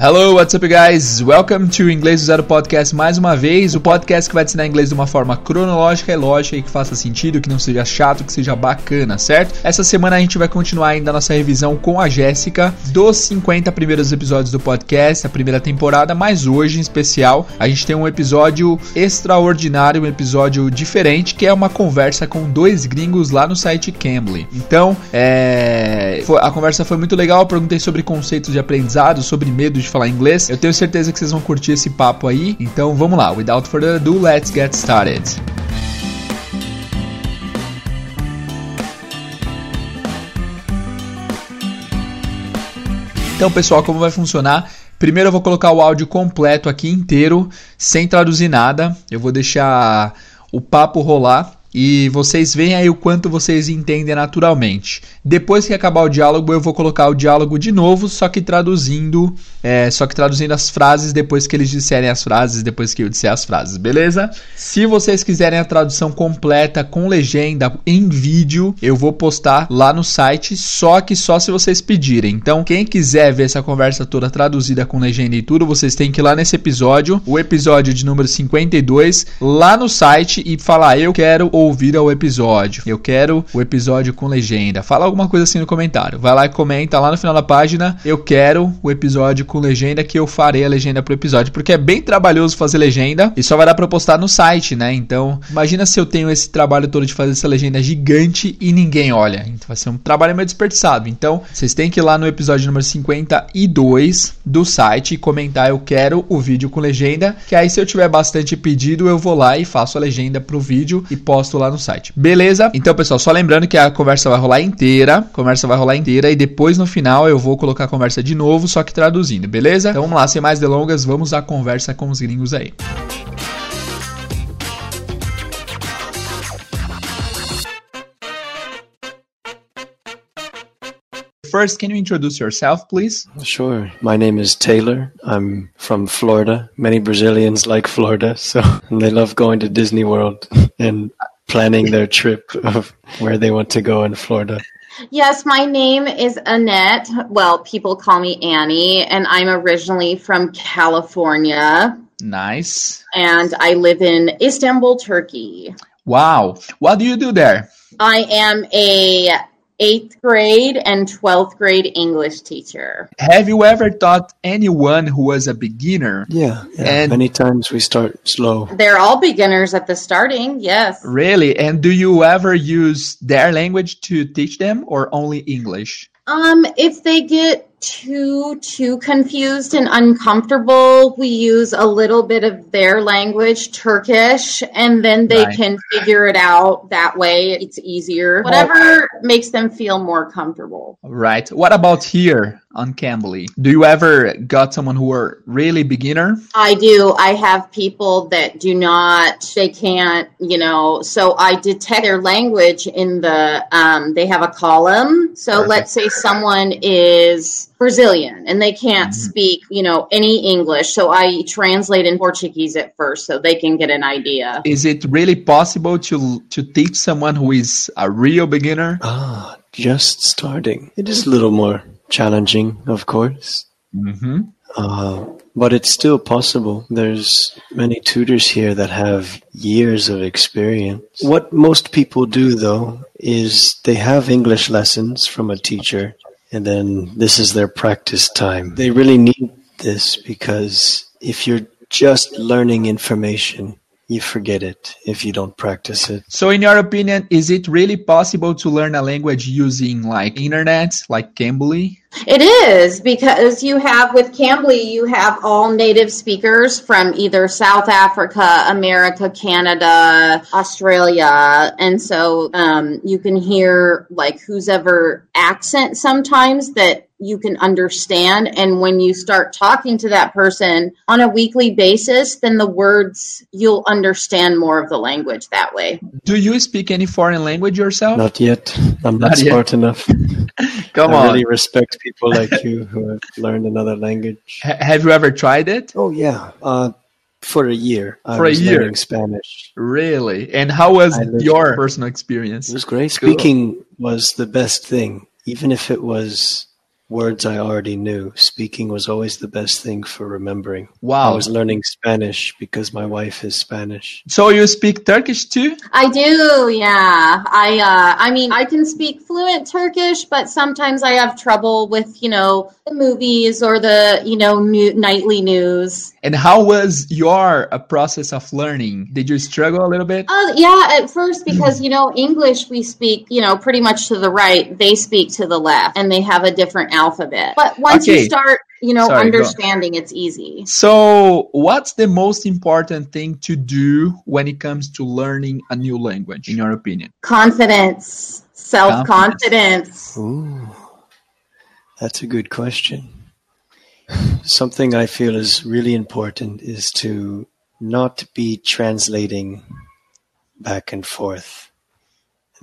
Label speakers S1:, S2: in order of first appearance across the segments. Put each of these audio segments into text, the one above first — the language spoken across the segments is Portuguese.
S1: Hello, what's up, guys? Welcome to Inglês do Zero Podcast mais uma vez. O podcast que vai te ensinar inglês de uma forma cronológica e lógica e que faça sentido, que não seja chato, que seja bacana, certo? Essa semana a gente vai continuar ainda a nossa revisão com a Jéssica dos 50 primeiros episódios do podcast, a primeira temporada, mas hoje em especial a gente tem um episódio extraordinário, um episódio diferente, que é uma conversa com dois gringos lá no site Cambly. Então, é... a conversa foi muito legal, eu perguntei sobre conceitos de aprendizado, sobre medo de de falar inglês. Eu tenho certeza que vocês vão curtir esse papo aí. Então vamos lá, without further ado, let's get started. Então, pessoal, como vai funcionar? Primeiro eu vou colocar o áudio completo aqui inteiro, sem traduzir nada. Eu vou deixar o papo rolar e vocês veem aí o quanto vocês entendem naturalmente. Depois que acabar o diálogo, eu vou colocar o diálogo de novo, só que traduzindo, é, só que traduzindo as frases depois que eles disserem as frases, depois que eu disser as frases, beleza? Se vocês quiserem a tradução completa com legenda em vídeo, eu vou postar lá no site, só que só se vocês pedirem. Então, quem quiser ver essa conversa toda traduzida com legenda e tudo, vocês têm que ir lá nesse episódio, o episódio de número 52, lá no site e falar: "Eu quero ouvir ao episódio. Eu quero o episódio com legenda. Fala alguma coisa assim no comentário. Vai lá e comenta lá no final da página. Eu quero o episódio com legenda que eu farei a legenda pro episódio. Porque é bem trabalhoso fazer legenda e só vai dar pra postar no site, né? Então, imagina se eu tenho esse trabalho todo de fazer essa legenda gigante e ninguém olha. Então vai ser um trabalho meio desperdiçado. Então, vocês têm que ir lá no episódio número 52 do site e comentar eu quero o vídeo com legenda. Que aí, se eu tiver bastante pedido, eu vou lá e faço a legenda pro vídeo e posto posto lá no site. Beleza? Então, pessoal, só lembrando que a conversa vai rolar inteira. A conversa vai rolar inteira e depois no final eu vou colocar a conversa de novo, só que traduzindo, beleza? Então vamos lá, sem mais delongas, vamos à conversa com os gringos aí. First, can you introduce yourself, please?
S2: Sure. My name is Taylor. I'm from Florida. Many Brazilians like Florida, so they love going to Disney World and planning their trip of where they want to go in Florida.
S3: Yes, my name is Annette. Well, people call me Annie, and I'm originally from California.
S1: Nice.
S3: And I live in Istanbul, Turkey.
S1: Wow. What do you do there?
S3: I am a eighth grade and 12th grade English teacher.
S1: Have you ever taught anyone who was a beginner?
S2: Yeah. yeah. And many times we start slow.
S3: They're all beginners at the starting, yes.
S1: Really? And do you ever use their language to teach them or only English?
S3: Um, if they get too too confused and uncomfortable, we use a little bit of their language, Turkish, and then they right. can figure it out that way. It's easier. Whatever makes them feel more comfortable.
S1: Right. What about here on Cambly? Do you ever got someone who are really beginner?
S3: I do. I have people that do not they can't, you know, so I detect their language in the um they have a column. So Perfect. let's say someone is Brazilian and they can't mm-hmm. speak, you know, any English. So I translate in Portuguese at first so they can get an idea.
S1: Is it really possible to to teach someone who is a real beginner?
S2: Ah, just starting. It is a little more challenging, of course.
S1: Mm-hmm.
S2: Uh, but it's still possible. There's many tutors here that have years of experience. What most people do, though, is they have English lessons from a teacher and then this is their practice time. They really need this because if you're just learning information, you forget it if you don't practice it.
S1: So in your opinion, is it really possible to learn a language using like internet, like Cambly?
S3: It is because you have with Cambly, you have all native speakers from either South Africa, America, Canada, Australia, and so um, you can hear like who's ever accent sometimes that you can understand. And when you start talking to that person on a weekly basis, then the words, you'll understand more of the language that way.
S1: Do you speak any foreign language yourself?
S2: Not yet. I'm not, not smart enough.
S1: Come
S2: I
S1: on.
S2: I really respect people like you who have learned another language.
S1: H- have you ever tried it?
S2: Oh, yeah. Uh, for a year.
S1: For a year.
S2: learning Spanish.
S1: Really? And how was your personal experience?
S2: It was great. Speaking was the best thing. Even if it was words I already knew. Speaking was always the best thing for remembering.
S1: Wow.
S2: I was learning Spanish because my wife is Spanish.
S1: So you speak Turkish too?
S3: I do, yeah. I uh I mean I can speak fluent Turkish, but sometimes I have trouble with, you know, the movies or the, you know, new, nightly news.
S1: And how was your uh, process of learning? Did you struggle a little bit?
S3: Uh, yeah, at first because you know English we speak you know pretty much to the right, they speak to the left, and they have a different alphabet. But once
S1: Okay.
S3: you start you know
S1: Sorry,
S3: understanding, it's easy.
S1: So, what's the most important thing to do when it comes to learning a new language, in your opinion?
S3: Confidence, self confidence.
S2: Ooh, that's a good question. Something I feel is really important is to not be translating back and forth.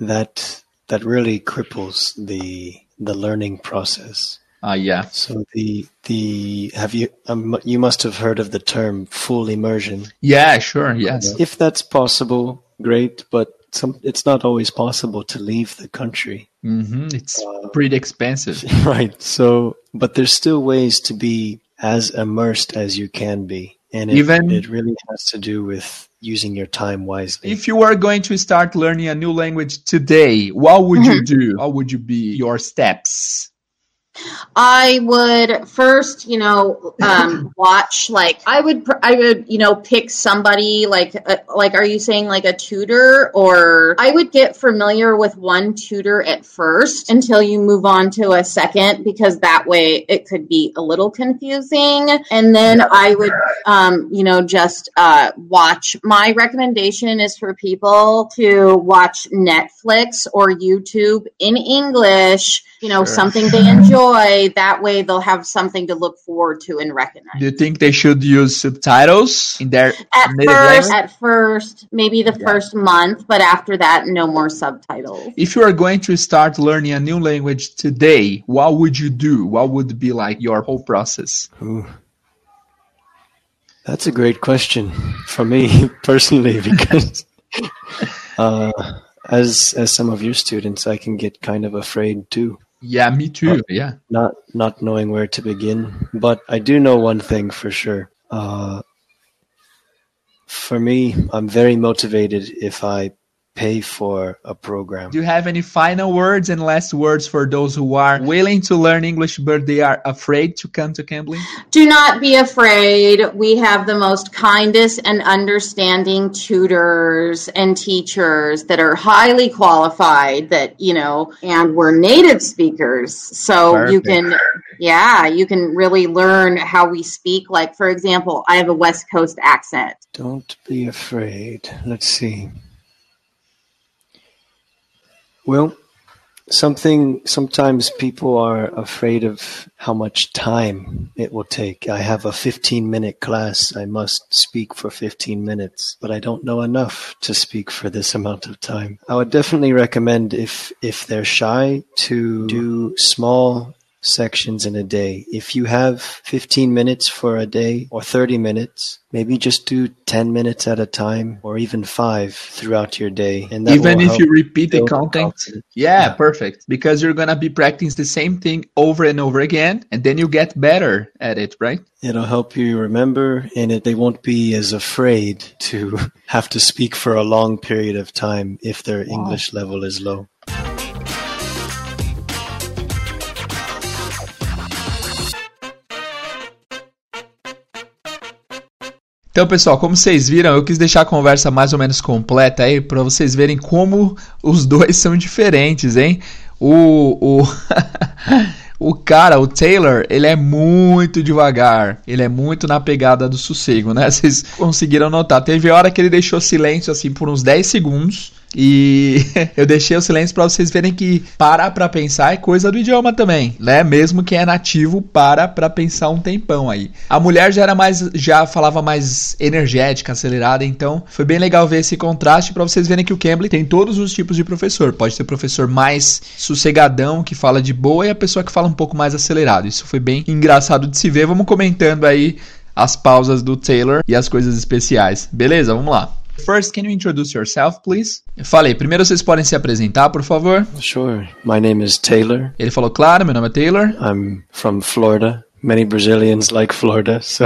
S2: That that really cripples the the learning process.
S1: Ah, yeah.
S2: So the the have you um, you must have heard of the term full immersion.
S1: Yeah, sure. Yes.
S2: If that's possible, great. But some, it's not always possible to leave the country.
S1: hmm It's pretty expensive.
S2: Right. So, but there's still ways to be as immersed as you can be. And it,
S1: Even-
S2: it really has to do with using your time wisely.
S1: If you were going to start learning a new language today, what would you do? What would you be your steps?
S3: I would first, you know, um, watch like I would, I would, you know, pick somebody like, uh, like, are you saying like a tutor, or I would get familiar with one tutor at first until you move on to a second, because that way it could be a little confusing, and then I would, um, you know, just uh, watch. My recommendation is for people to watch Netflix or YouTube in English. You know,
S1: Sure.
S3: something they enjoy. That way, they'll have something to look forward to and recognize.
S1: Do you think they should use subtitles in their
S3: At first,
S1: language?
S3: at first, maybe the first month, but after that, no more subtitles.
S1: If you are going to start learning a new language today, what would you do? What would be like your whole process?
S2: Ooh. That's a great question for me personally because uh, as as some of your students, I can get kind of afraid too.
S1: Yeah, me too. Yeah.
S2: not not knowing where to begin. But I do know one thing for sure. Uh, for me, I'm very motivated if I pay for a program.
S1: Do you have any final words and last words for those who are willing to learn English but they are afraid to come to Cambly?
S3: Do not be afraid. We have the most kindest and understanding tutors and teachers that are highly qualified that, you know, and we're native speakers. So you can, yeah, you can really learn how we speak. Like, for example, I have a West Coast accent.
S2: Don't be afraid. Let's see. Well, something sometimes people are afraid of how much time it will take. I have a 15 minute class. I must speak for 15 minutes, but I don't know enough to speak for this amount of time. I would definitely recommend if if they're shy to do small sections in a day. If you have 15 minutes for a day or 30 minutes, maybe just do 10 minutes at a time or even 5 throughout your day. And that
S1: Even if you repeat the
S2: build
S1: content?
S2: confidence.
S1: Yeah, perfect. Because you're going to be practicing the same thing over and over again and then you get better at it, right?
S2: It'll help you remember, and it, they won't be as afraid to have to speak for a long period of time if their English level is low.
S1: Então, pessoal, como vocês viram, eu quis deixar a conversa mais ou menos completa aí para vocês verem como os dois são diferentes, hein? O o o cara, o Taylor, ele é muito devagar, ele é muito na pegada do sossego, né? Vocês conseguiram notar. Teve hora que ele deixou silêncio assim por uns 10 segundos. E eu deixei o silêncio para vocês verem que parar para pensar é coisa do idioma também, né? Mesmo quem é nativo para para pensar um tempão aí. A mulher já era mais já falava mais energética, acelerada, então foi bem legal ver esse contraste para vocês verem que o Cambly tem todos os tipos de professor. Pode ter professor mais sossegadão que fala de boa e a pessoa que fala um pouco mais acelerado. Isso foi bem engraçado de se ver. Vamos comentando aí as pausas do Taylor e as coisas especiais. Beleza? Vamos lá. First, can you introduce yourself, please? Eu falei, primeiro vocês podem se apresentar, por favor.
S2: Sure. My name is Taylor.
S1: Ele falou, claro, meu nome é Taylor.
S2: I'm from Florida. Many Brazilians like Florida, so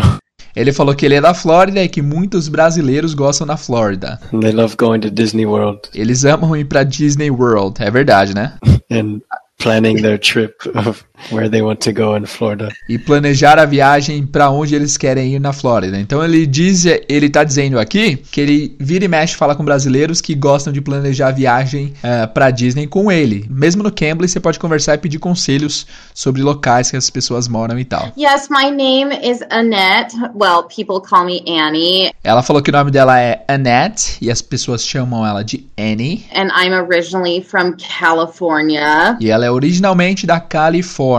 S1: Ele falou que ele é da Flórida e que muitos brasileiros gostam da Flórida.
S2: they love going to Disney World
S1: Eles amam ir pra Disney World, é verdade, né?
S2: and planning their trip of where they want to go in Florida.
S1: E planejar a viagem pra onde eles querem ir na Flórida. Então ele diz, ele tá dizendo aqui que ele vira e mexe fala com brasileiros que gostam de planejar a viagem uh, pra Disney com ele. Mesmo no Cambly você pode conversar e pedir conselhos sobre locais que as pessoas moram e tal.
S3: Yes, my name is Annette. Well, people call me Annie,
S1: Ela falou que o nome dela é Annette e as pessoas chamam ela de Annie.
S3: and I'm originally from California.
S1: E ela é originalmente da Califórnia.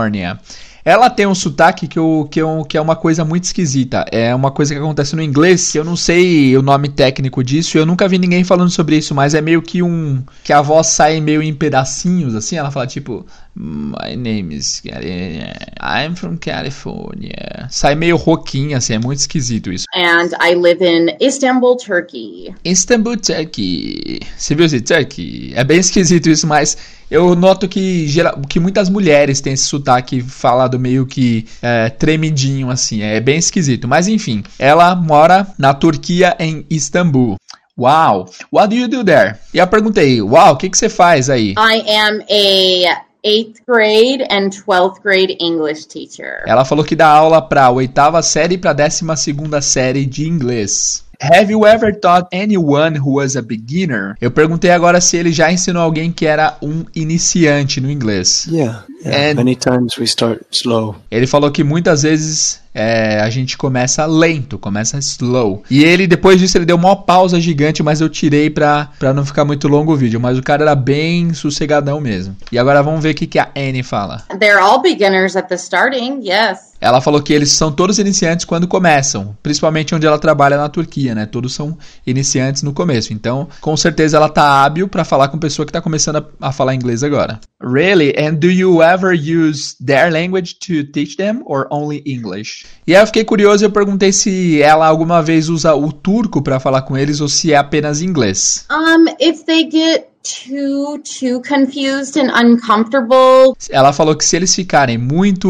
S1: Ela tem um sotaque que, eu, que, eu, que é uma coisa muito esquisita. É uma coisa que acontece no inglês, que eu não sei o nome técnico disso, eu nunca vi ninguém falando sobre isso, mas é meio que um. que a voz sai meio em pedacinhos, assim. Ela fala tipo. My name is. I'm from California. Sai meio roquinha, assim, é muito esquisito isso.
S3: And I live in Istanbul, Turkey.
S1: Istanbul, Turkey. Você viu esse Turkey? É bem esquisito isso, mas eu noto que, geral, que muitas mulheres têm esse sotaque falado meio que é, tremidinho, assim. É bem esquisito. Mas enfim, ela mora na Turquia, em Istambul. Uau! What do you do there? E eu perguntei, uau, o que, que você faz aí?
S3: I am a eighth grade and 12th grade English teacher.
S1: Ela falou que dá aula pra oitava série e pra décima segunda série de inglês. Have you ever taught anyone who was a beginner? Eu perguntei agora se ele já ensinou alguém que era um iniciante no inglês.
S2: Yeah, yeah.
S1: And-
S2: Many times we start slow.
S1: Ele falou que muitas vezes é, a gente começa lento, começa slow. E ele, depois disso, ele deu uma pausa gigante, mas eu tirei pra, pra não ficar muito longo o vídeo. Mas o cara era bem sossegadão mesmo. E agora vamos ver o que, que a Annie fala.
S3: They're all beginners at the starting, yes.
S1: Ela falou que eles são todos iniciantes quando começam, principalmente onde ela trabalha na Turquia, né? Todos são iniciantes no começo. Então, com certeza ela tá hábil pra falar com pessoa que tá começando a, a falar inglês agora. Really? And do you ever use their language to teach them or only English? E aí eu fiquei curioso e eu perguntei se ela alguma vez usa o turco pra falar com eles ou se é apenas inglês.
S3: Um, if they get too too confused and uncomfortable,
S1: Ela falou que se eles ficarem muito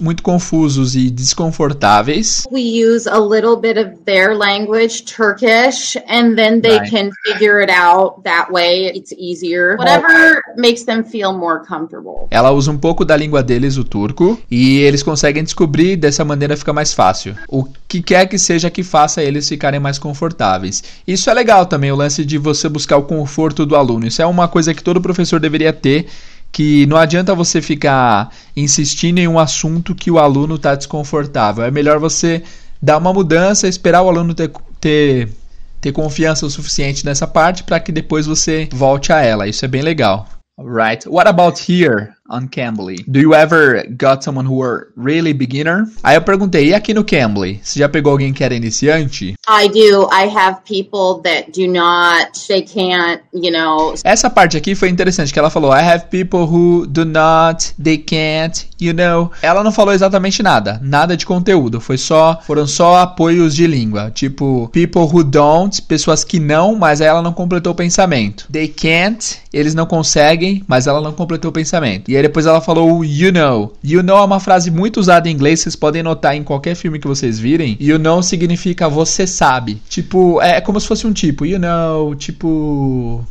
S1: muito confusos e desconfortáveis,
S3: we use a little bit of their language, Turkish, and then they
S1: Right.
S3: can figure it out that way. It's easier. Whatever makes them feel more comfortable.
S1: Ela usa um pouco da língua deles, o turco, e eles conseguem descobrir dessa maneira fica mais fácil. O que quer que seja que faça eles ficarem mais confortáveis. Isso é legal também, o lance de você buscar o conforto do aluno. Isso é uma coisa que todo professor deveria ter. Que não adianta você ficar insistindo em um assunto que o aluno está desconfortável. É melhor você dar uma mudança, esperar o aluno ter, ter, ter confiança o suficiente nessa parte para que depois você volte a ela. Isso é bem legal. Right. What about here on Cambly? Do you ever got someone who were really beginner? Aí eu perguntei, e aqui no Cambly? Você já pegou alguém que era iniciante?
S3: I do. I have people that do not, they can't, you know,
S1: Essa parte aqui foi interessante, que ela falou, I have people who do not, they can't, you know. Ela não falou exatamente nada, nada de conteúdo, foi só, foram só apoios de língua, tipo, people who don't, pessoas que não, mas aí ela não completou o pensamento. They can't, eles não conseguem, mas ela não completou o pensamento. E aí depois ela falou you know. You know é uma frase muito usada em inglês, vocês podem notar em qualquer filme que vocês virem. You know significa você sabe. Tipo, é como se fosse um tipo, you know, tipo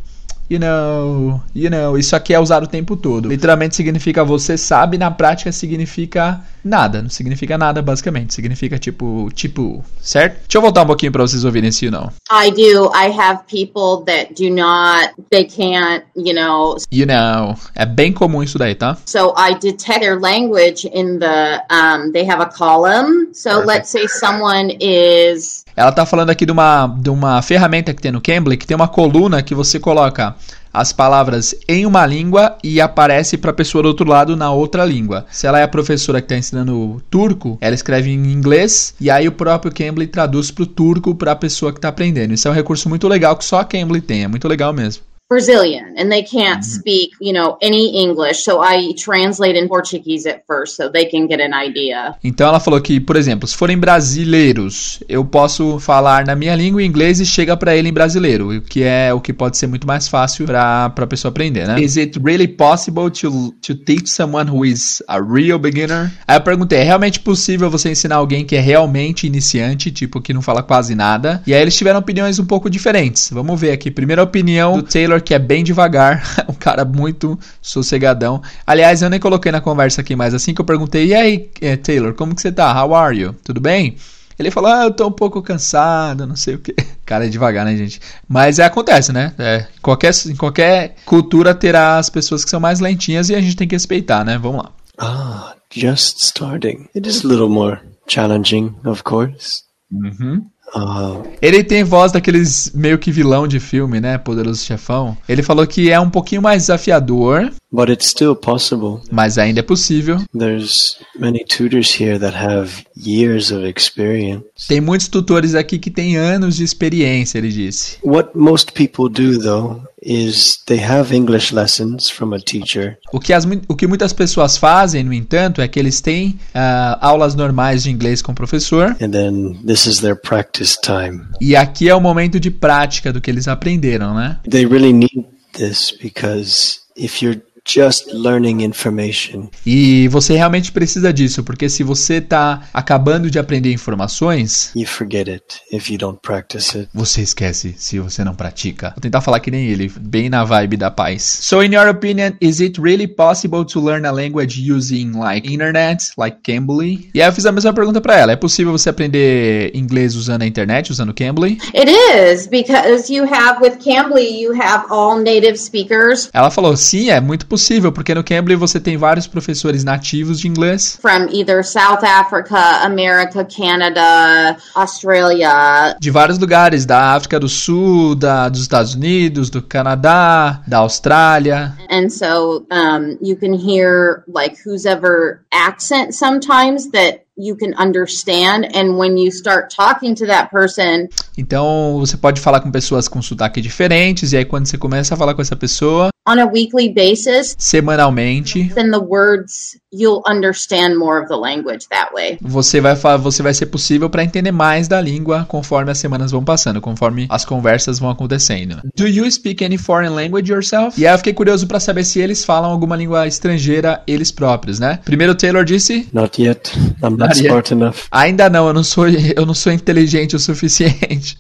S1: You know, you know, isso aqui é usado o tempo todo. Literalmente significa você sabe, na prática significa nada. Não significa nada, basicamente. Significa tipo, tipo, certo? Deixa eu voltar um pouquinho pra vocês ouvirem esse you know.
S3: I do. I have people that do not, they can't, you know,
S1: You know. É bem comum isso daí, tá?
S3: so I detect their language in the, um, they have a column. So
S1: Perfect.
S3: let's say someone is,
S1: Ela tá falando aqui de uma, de uma ferramenta que tem no Cambly, que tem uma coluna que você coloca as palavras em uma língua e aparece para a pessoa do outro lado na outra língua. Se ela é a professora que está ensinando turco, ela escreve em inglês e aí o próprio Cambly traduz para o turco para a pessoa que está aprendendo. Isso é um recurso muito legal que só a Cambly tem, é muito legal mesmo.
S3: Brazilian and they can't speak, you know, any English. So I translate in Portuguese at first so they can get an idea.
S1: Então ela falou que, por exemplo, se forem brasileiros, eu posso falar na minha língua em inglês e chega pra ele em brasileiro, o que é o que pode ser muito mais fácil pra para pessoa aprender, né? Is it really possible to to teach someone who is a real beginner? Aí eu perguntei, é realmente possível você ensinar alguém que é realmente iniciante, tipo que não fala quase nada? E aí eles tiveram opiniões um pouco diferentes. Vamos ver aqui. Primeira opinião do Taylor que é bem devagar, um cara muito sossegadão. Aliás, eu nem coloquei na conversa aqui, mas assim que eu perguntei, e aí, eh, Taylor, como que você tá? How are you? Tudo bem? Ele falou, ah, eu tô um pouco cansado, não sei o que. Cara, é devagar, né, gente? Mas é, acontece, né? É, qualquer, em qualquer cultura terá as pessoas que são mais lentinhas e a gente tem que respeitar, né? Vamos lá.
S2: Ah, just starting. It is a little more challenging, of course.
S1: Uhum.
S2: Uh,
S1: Ele tem voz daqueles meio que vilão de filme, né? Poderoso Chefão. Ele falou que é um pouquinho mais desafiador,
S2: but it's still possible.
S1: mas ainda é possível.
S2: There's many tutors here that have years of experience.
S1: Tem muitos tutores aqui que têm anos de experiência, ele disse.
S2: What most people do, though, is they have English lessons from a teacher,
S1: O que, as, o que muitas pessoas fazem, no entanto, é que eles têm ah, aulas normais de inglês com o professor.
S2: and then this is their practice time.
S1: E aqui é o momento de prática do que eles aprenderam, né?
S2: They really need this because if you're just learning information,
S1: E você realmente precisa disso, porque se você está acabando de aprender informações,
S2: you forget it if you don't practice it.
S1: você esquece se você não pratica. Vou tentar falar que nem ele, bem na vibe da paz. So, in your opinion, is it really possible to learn a language using like internet, like Cambly? E aí eu fiz a mesma pergunta para ela. É possível você aprender inglês usando a internet, usando Cambly?
S3: It is because you have with Cambly, you have all native speakers
S1: Ela falou: sim, é muito possível, porque no Cambly você tem vários professores nativos de inglês.
S3: from either South Africa, America, Canada, Australia,
S1: De vários lugares, da África do Sul, da, dos Estados Unidos, do Canadá, da Austrália.
S3: and so um, you can hear like whose ever accent sometimes that you can understand and when you start talking to that person
S1: Então você pode falar com pessoas com sotaque diferentes, e aí quando você começa a falar com essa pessoa,
S3: on a weekly basis
S1: semanalmente,
S3: then the words you'll understand more of the language that way
S1: você vai, fa- você vai ser possível para entender mais da língua conforme as semanas vão passando, conforme as conversas vão acontecendo. Do you speak any foreign language yourself? E aí eu fiquei curioso para saber se eles falam alguma língua estrangeira eles próprios, né? Primeiro o Taylor disse
S2: Not yet. I'm not
S1: Not yet.
S2: smart enough.
S1: Ainda não, eu não sou, eu não sou inteligente o suficiente.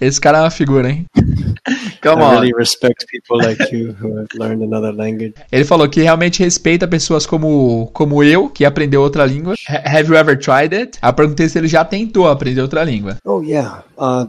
S1: Esse cara é uma figura, hein? Come
S2: I
S1: on.
S2: really respect people like you who have learned another language.
S1: Ele falou que realmente respeita pessoas como, como eu, que aprendeu outra língua. Ha- Have you ever tried it? Eu perguntei se ele já tentou aprender outra língua.
S2: Oh yeah. Uh,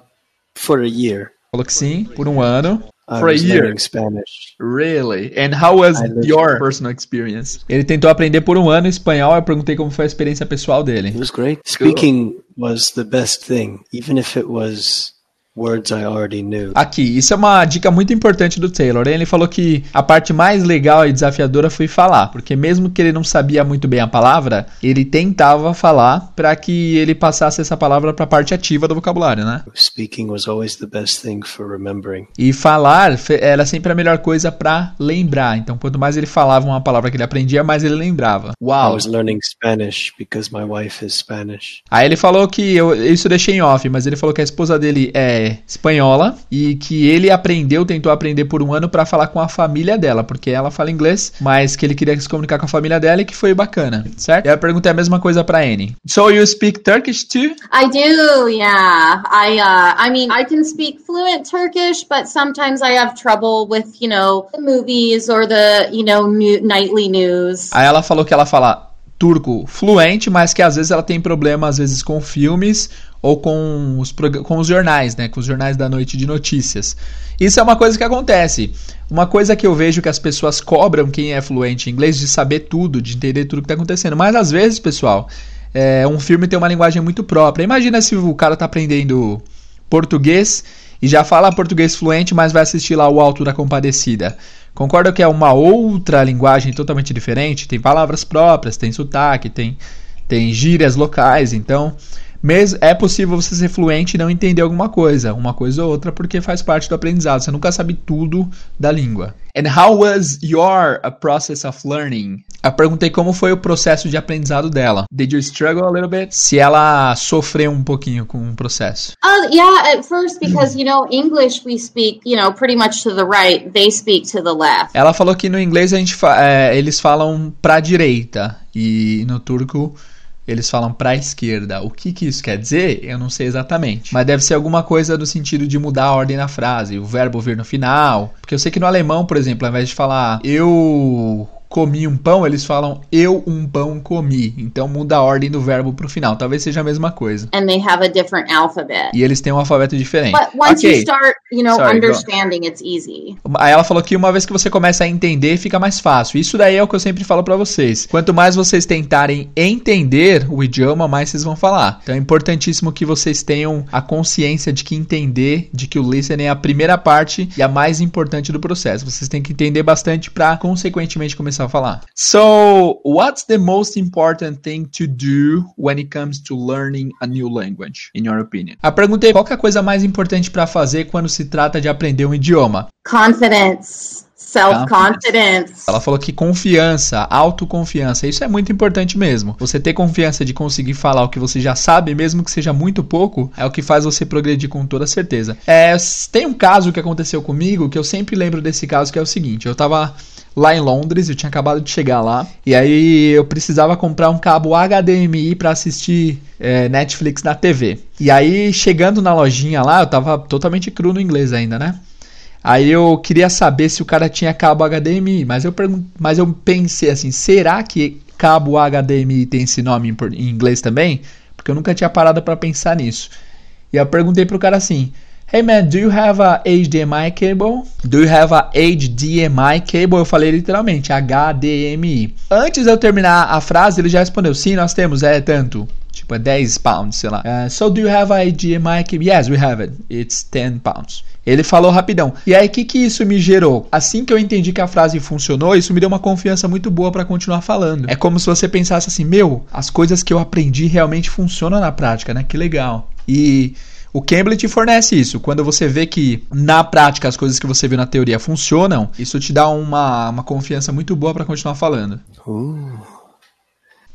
S2: for a year,
S1: Falou que sim, por um ano.
S2: I
S1: For a year.
S2: Spanish.
S1: Really? And how was
S2: I
S1: your personal experience? Ele tentou aprender por um ano espanhol, eu perguntei como foi a experiência pessoal dele.
S2: It was great. Speaking was the best thing, even if it was words I already knew.
S1: Aqui, isso é uma dica muito importante do Taylor. Ele falou que a parte mais legal e desafiadora foi falar, porque mesmo que ele não sabia muito bem a palavra, ele tentava falar para que ele passasse essa palavra para a parte ativa do vocabulário, né?
S2: Speaking was always the best thing for remembering.
S1: E falar era sempre a melhor coisa para lembrar. Então, quanto mais ele falava uma palavra que ele aprendia, mais ele lembrava.
S2: I
S1: Uau!
S2: was learning Spanish because my wife is Spanish.
S1: Aí ele falou que eu, isso eu deixei em off, mas ele falou que a esposa dele é espanhola e que ele aprendeu, tentou aprender por um ano para falar com a família dela, porque ela fala inglês, mas que ele queria se comunicar com a família dela e que foi bacana, certo? E aí eu perguntei a mesma coisa para Annie. So you speak Turkish too?
S3: I do, yeah. I uh I mean I can speak fluent Turkish, but sometimes I have trouble with, you know, the movies or the, you know, new, nightly news.
S1: Aí ela falou que ela fala turco fluente, mas que às vezes ela tem problema às vezes com filmes ou com os, com os jornais, né? Com os jornais da noite de notícias. Isso é uma coisa que acontece. Uma coisa que eu vejo que as pessoas cobram quem é fluente em inglês de saber tudo, de entender tudo que está acontecendo. Mas às vezes, pessoal, é, um filme tem uma linguagem muito própria. Imagina se o cara tá aprendendo português e já fala português fluente, mas vai assistir lá o Alto da Compadecida. Concorda que é uma outra linguagem totalmente diferente? Tem palavras próprias, tem sotaque, tem, tem gírias locais, então Mes é possível você ser fluente e não entender alguma coisa, uma coisa ou outra, porque faz parte do aprendizado. Você nunca sabe tudo da língua. And how was your uh, process of learning? Eu perguntei como foi o processo de aprendizado dela. Did you struggle a little bit? Se ela sofreu um pouquinho com o processo.
S3: Uh, yeah, at first because you know English we speak, you know, pretty much to the right. They speak to the left.
S1: Ela falou que no inglês a gente fa é, eles falam pra direita e no turco eles falam para a esquerda. O que, que isso quer dizer? Eu não sei exatamente. Mas deve ser alguma coisa do sentido de mudar a ordem na frase, o verbo vir no final. Porque eu sei que no alemão, por exemplo, ao invés de falar eu comi um pão, eles falam eu um pão comi. Então muda a ordem do verbo pro final. Talvez seja a mesma coisa.
S3: And they have a different alphabet.
S1: E eles têm um alfabeto diferente.
S3: But once
S1: Ok.
S3: you start, you know,
S1: Sorry,
S3: understanding, it's easy.
S1: Aí ela falou que uma vez que você começa a entender, fica mais fácil. Isso daí é o que eu sempre falo pra vocês. Quanto mais vocês tentarem entender o idioma, mais vocês vão falar. Então é importantíssimo que vocês tenham a consciência de que entender, de que o listening é a primeira parte e a mais importante do processo. Vocês têm que entender bastante pra consequentemente começar a falar. So, what's the most important thing to do when it comes to learning a new language, in your opinion? A pergunta é qual que é a coisa mais importante pra fazer quando se trata de aprender um idioma?
S3: Confidence, self-confidence.
S1: Ela falou que confiança, autoconfiança, isso é muito importante mesmo. Você ter confiança de conseguir falar o que você já sabe, mesmo que seja muito pouco, é o que faz você progredir com toda certeza. É, tem um caso que aconteceu comigo que eu sempre lembro desse caso que é o seguinte: eu tava lá em Londres, eu tinha acabado de chegar lá, e aí eu precisava comprar um cabo HDMI para assistir é, Netflix na TV. E aí, chegando na lojinha lá, eu tava totalmente cru no inglês ainda, né? Aí eu queria saber se o cara tinha cabo HDMI, mas eu, mas eu pensei assim, será que cabo HDMI tem esse nome em inglês também? Porque eu nunca tinha parado para pensar nisso. E eu perguntei pro cara assim, Hey man, do you have a HDMI cable? Do you have a HDMI cable? Eu falei literalmente, HDMI. Antes de eu terminar a frase, ele já respondeu, sim, nós temos, é tanto. Tipo, é 10 pounds, sei lá. Uh, so do you have a HDMI cable? Yes, we have it. It's 10 pounds. Ele falou rapidão. E aí, o que, que isso me gerou? Assim que eu entendi que a frase funcionou, isso me deu uma confiança muito boa pra continuar falando. É como se você pensasse assim: meu, as coisas que eu aprendi realmente funcionam na prática, né? Que legal. E o Cambly te fornece isso. Quando você vê que na prática as coisas que você viu na teoria funcionam, isso te dá uma, uma confiança muito boa pra continuar falando.
S2: Ooh.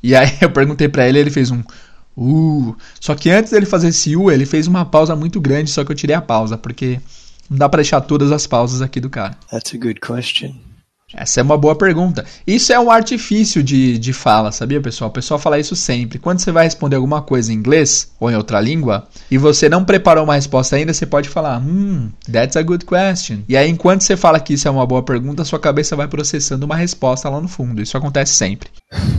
S1: E aí eu perguntei pra ele, ele fez um uh. Só que antes dele fazer esse uh, ele fez uma pausa muito grande, só que eu tirei a pausa, porque não dá pra deixar todas as pausas aqui do cara.
S2: That's a good question.
S1: Essa é uma boa pergunta. Isso é um artifício de, de fala, sabia, pessoal? O pessoal fala isso sempre. Quando você vai responder alguma coisa em inglês ou em outra língua e você não preparou uma resposta ainda, você pode falar, hmm, that's a good question. E aí, enquanto você fala que isso é uma boa pergunta, sua cabeça vai processando uma resposta lá no fundo. Isso acontece sempre.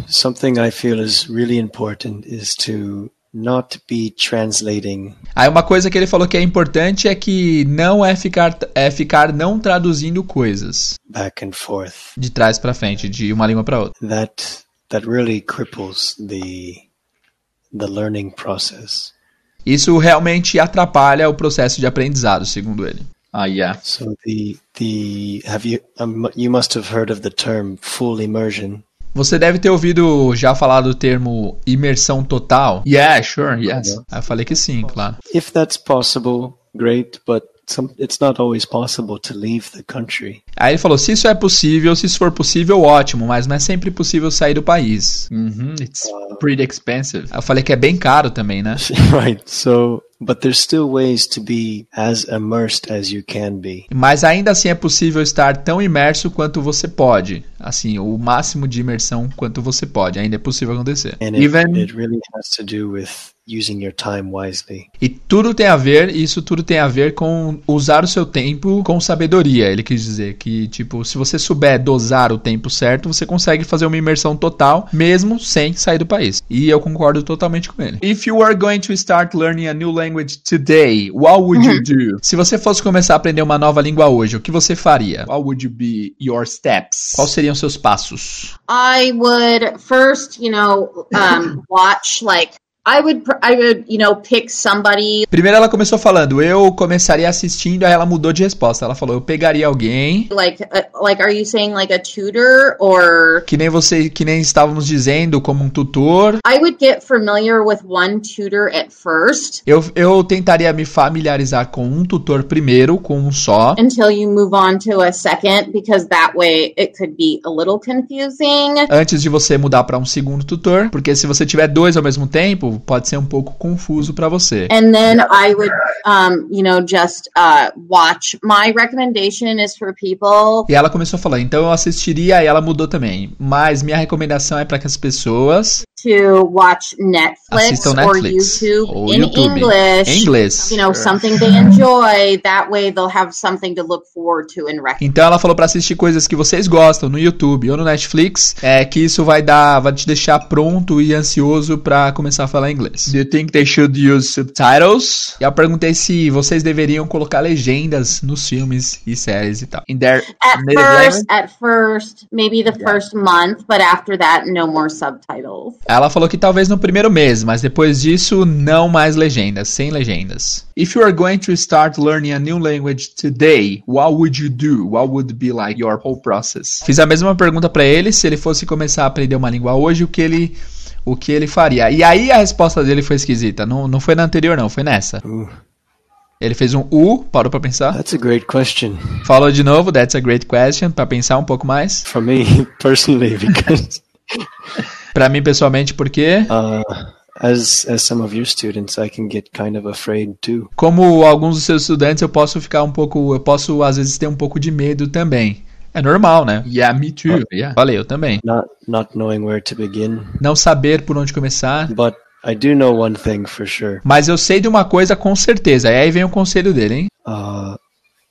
S2: Something I feel is really important is to not be translating
S1: Aí uma coisa que ele falou que é importante é que não é ficar, é ficar não traduzindo coisas
S2: back and forth.
S1: de trás pra frente, de uma língua pra outra.
S2: That that really cripples the the learning process.
S1: Isso realmente atrapalha o processo de aprendizado, segundo ele. Ah, yeah.
S2: So the the have you um, you must have heard of the term full immersion.
S1: Você deve ter ouvido já falar do termo imersão total. Yeah, sure, yes. Aí eu falei que sim, claro.
S2: If that's possible, great, but some, it's not always possible to leave the country.
S1: Aí ele falou: se isso é possível, se isso for possível, ótimo, mas não é sempre possível sair do país. Uhum, it's pretty expensive. Eu falei que é bem caro também, né?
S2: right. So, but there's still ways to be as immersed as you can be.
S1: Mas ainda assim é possível estar tão imerso quanto você pode. Assim, o máximo de imersão quanto você pode. Ainda é possível acontecer.
S2: And it,
S1: Even
S2: it really has to do with using your time wisely.
S1: E tudo tem a ver, isso tudo tem a ver com usar o seu tempo com sabedoria. Ele quis dizer que, tipo, se você souber dosar o tempo certo, você consegue fazer uma imersão total, mesmo sem sair do país. E eu concordo totalmente com ele. If you were going to start learning a new language today, what would you do? Se você fosse começar a aprender uma nova língua hoje, o que você faria? What would you be your steps? Quais seriam seus passos?
S3: I would first, you know, um, watch like I would, I would, you know, pick somebody
S1: Primeiro ela começou falando, eu começaria assistindo, aí ela mudou de resposta. Ela falou, eu pegaria alguém,
S3: like, uh, like, are you saying like a tutor or?
S1: que nem você, que nem estávamos dizendo, como um tutor.
S3: I would get familiar with one tutor at first
S1: Eu, eu tentaria me familiarizar com um tutor primeiro, com um só.
S3: until you move on to a second, because that way it could be a little confusing.
S1: Antes de você mudar para um segundo tutor, porque se você tiver dois ao mesmo tempo, pode ser um pouco confuso para você.
S3: And then I would, um, you know, just uh, watch. My recommendation is for people
S1: E ela começou a falar, então eu assistiria, e ela mudou também. Mas minha recomendação é para que as pessoas
S3: to watch Netflix
S1: assistam
S3: or
S1: Netflix
S3: YouTube
S1: ou
S3: in
S1: YouTube
S3: English.
S1: em inglês.
S3: You know, something they enjoy. That way they'll have something to look forward to and recognize.
S1: Então ela falou para assistir coisas que vocês gostam no YouTube ou no Netflix, é que isso vai dar, vai te deixar pronto e ansioso para começar a falar inglês. Do you think they should use subtitles? E eu perguntei se vocês deveriam colocar legendas nos filmes e séries e tal. In their
S3: At first,
S1: language?
S3: at first, maybe the first month, but after that, no more subtitles.
S1: Ela falou que talvez no primeiro mês, mas depois disso não mais legendas, sem legendas. If you are going to start learning a new language today, what would you do? What would be like your whole process? Fiz a mesma pergunta pra ele, se ele fosse começar a aprender uma língua hoje, o que ele o que ele faria. E aí a resposta dele foi esquisita. Não, não foi na anterior não, foi nessa. Ele fez um U, parou pra pensar.
S2: that's a great question
S1: Falou de novo, that's a great question, pra pensar um pouco mais.
S2: for me personally because
S1: Pra mim pessoalmente, porque
S2: uh, as as some of your students, I can get kind of afraid too.
S1: como alguns dos seus estudantes, eu posso ficar um pouco, eu posso às vezes ter um pouco de medo também. É normal, né? Yeah, me too. Yeah. Falei, eu também.
S2: Not not knowing where to begin,
S1: Não saber por onde começar.
S2: but I do know one thing for sure.
S1: Mas eu sei de uma coisa com certeza. E aí vem o conselho dele, hein?
S2: Uh,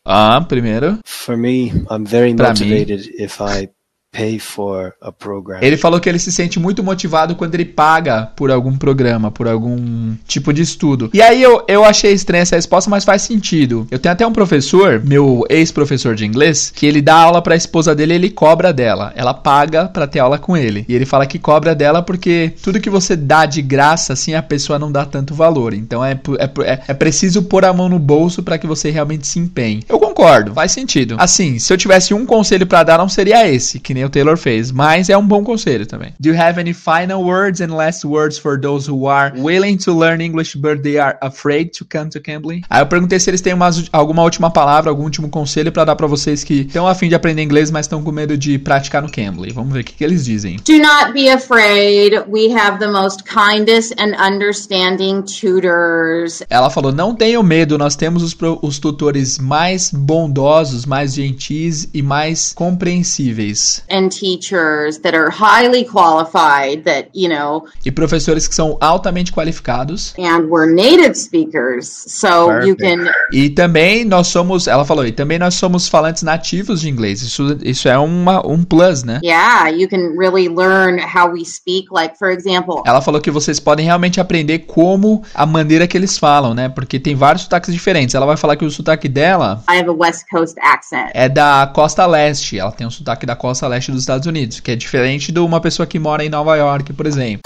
S1: Ah, primeiro.
S2: for me, I'm very
S1: Pra mim.
S2: motivated if I pay for a program.
S1: Ele falou que ele se sente muito motivado quando ele paga por algum programa, por algum tipo de estudo. E aí eu, eu achei estranha essa resposta, mas faz sentido. Eu tenho até um professor, meu ex-professor de inglês, que ele dá aula pra esposa dele ele cobra dela. Ela paga pra ter aula com ele. E ele fala que cobra dela porque tudo que você dá de graça, assim, a pessoa não dá tanto valor. Então é, é, é, é preciso pôr a mão no bolso pra que você realmente se empenhe. Eu concordo, faz sentido. Assim, se eu tivesse um conselho pra dar, não seria esse, que nem o Taylor fez, mas é um bom conselho também. Do you have any final words and last words for those who are willing to learn English but they are afraid to come to Cambly? Aí eu perguntei se eles têm umas- alguma última palavra, algum último conselho pra dar pra vocês que estão a fim de aprender inglês, mas estão com medo de praticar no Cambly. Vamos ver o que, que eles dizem.
S3: Do not be afraid. We have the most kindest and understanding tutors.
S1: Ela falou: não tenham medo, nós temos os, os tutores mais bondosos, mais gentis e mais compreensíveis.
S3: And teachers that are highly qualified that you know
S1: E professores que são altamente qualificados.
S3: and we're native speakers so you can
S1: E também nós somos, ela falou, e também nós somos falantes nativos de inglês. Isso, isso é uma, um plus, né?
S3: yeah you can really learn how we speak like for example
S1: Ela falou que vocês podem realmente aprender como a maneira que eles falam, né? Porque tem vários sotaques diferentes. Ela vai falar que o sotaque dela
S3: i have a west coast accent
S1: é da costa leste. Ela tem um sotaque da costa leste dos Estados Unidos, que é diferente de uma pessoa que mora em Nova York, por exemplo.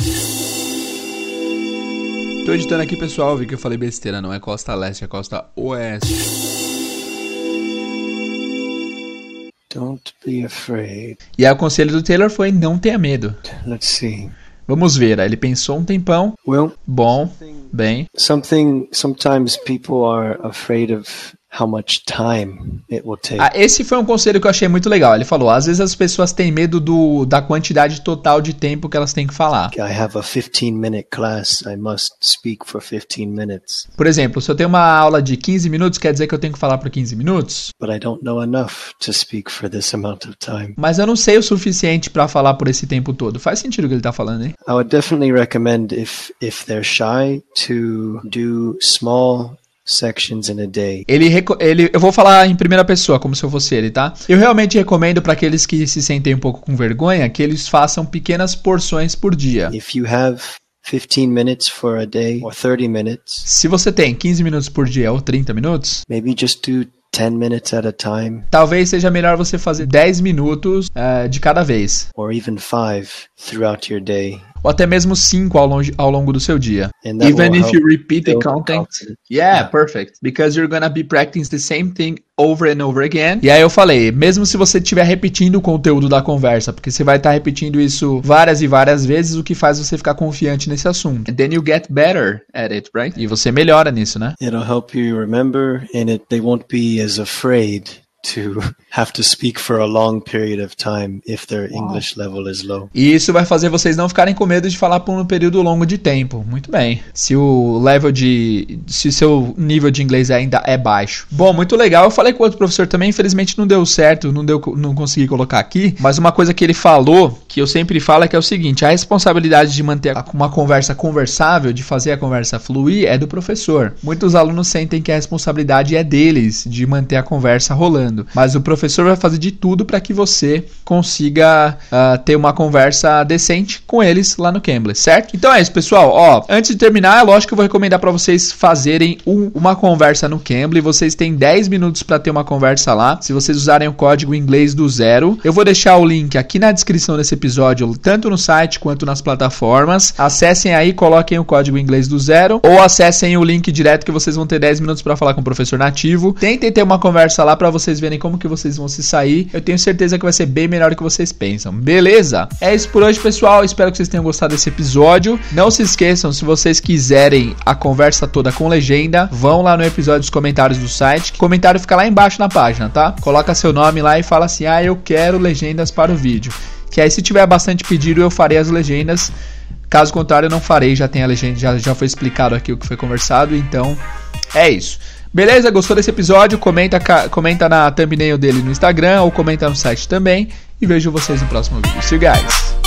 S1: Tô editando aqui, pessoal, vi que eu falei besteira, não é costa leste, é costa oeste.
S2: Don't be afraid.
S1: E aí o conselho do Taylor foi não tenha medo.
S2: Let's see.
S1: Vamos ver, aí ele pensou um tempão,
S2: Well,
S1: bom, bem.
S2: something sometimes people are afraid of how much time it will take.
S1: Ah, esse foi um conselho que eu achei muito legal. Ele falou: às vezes as pessoas têm medo do, da quantidade total de tempo que elas têm que falar.
S2: I have a 15 minute class. I must speak for 15 minutes,
S1: Por exemplo, se eu tenho uma aula de 15 minutos, quer dizer que eu tenho que falar por 15 minutos?
S2: but I don't know enough to speak for this amount of time.
S1: Mas eu não sei o suficiente pra falar por esse tempo todo. Faz sentido o que ele tá falando, hein?
S2: I would definitely recommend if if they're shy to do small sections in a day.
S1: Ele, ele, eu vou falar em primeira pessoa, como se eu fosse ele, tá? Eu realmente recomendo pra aqueles que se sentem um pouco com vergonha que eles façam pequenas porções por dia.
S2: If you have 15 minutes for a day or 30 minutes,
S1: Se você tem 15 minutos por dia ou 30 minutos,
S2: maybe just do 10 minutes at a time
S1: talvez seja melhor você fazer 10 minutos eh, de cada vez.
S2: or even 5 throughout your day.
S1: Ou até mesmo cinco ao, longe, ao longo do seu dia. Even if you repeat the content. Yeah, perfect. Because you're gonna be practicing the same thing over and over again. E aí eu falei, mesmo se você estiver repetindo o conteúdo da conversa, porque você vai estar tá repetindo isso várias e várias vezes, o que faz você ficar confiante nesse assunto. And then you get better at it, right? E você melhora nisso, né?
S2: It'll help you remember and it, they won't be as afraid to have to speak for a long period of time if their English level is low.
S1: E isso vai fazer vocês não ficarem com medo de falar por um período longo de tempo. Muito bem. Se o level de se o seu nível de inglês ainda é baixo. Bom, muito legal. Eu falei com outro professor também, infelizmente não deu certo, não deu não consegui colocar aqui, mas uma coisa que ele falou, que eu sempre falo é que é o seguinte, a responsabilidade de manter uma conversa conversável, de fazer a conversa fluir é do professor. Muitos alunos sentem que a responsabilidade é deles de manter a conversa rolando mas o professor vai fazer de tudo para que você consiga uh, ter uma conversa decente com eles lá no Cambly, certo? Então é isso, pessoal. Ó, antes de terminar, é lógico que eu vou recomendar para vocês fazerem um, uma conversa no Cambly. Vocês têm 10 minutos para ter uma conversa lá. Se vocês usarem o código inglês do zero, eu vou deixar o link aqui na descrição desse episódio, tanto no site quanto nas plataformas. Acessem aí, coloquem o código inglês do zero ou acessem o link direto que vocês vão ter 10 minutos para falar com o professor nativo. Tentem ter uma conversa lá para verem como que vocês vão se sair. Eu tenho certeza que vai ser bem melhor do que vocês pensam. Beleza? É isso por hoje, pessoal. Espero que vocês tenham gostado desse episódio. Não se esqueçam, se vocês quiserem a conversa toda com legenda, vão lá no episódio dos comentários do site. O comentário fica lá embaixo na página, tá? Coloca seu nome lá e fala assim: "Ah, eu quero legendas para o vídeo". Que aí se tiver bastante pedido, eu farei as legendas. Caso contrário, eu não farei, já tem a legenda, já, já foi explicado aqui o que foi conversado, então é isso. Beleza? Gostou desse episódio? Comenta, comenta na thumbnail dele no Instagram ou comenta no site também. E vejo vocês no próximo vídeo. See you guys!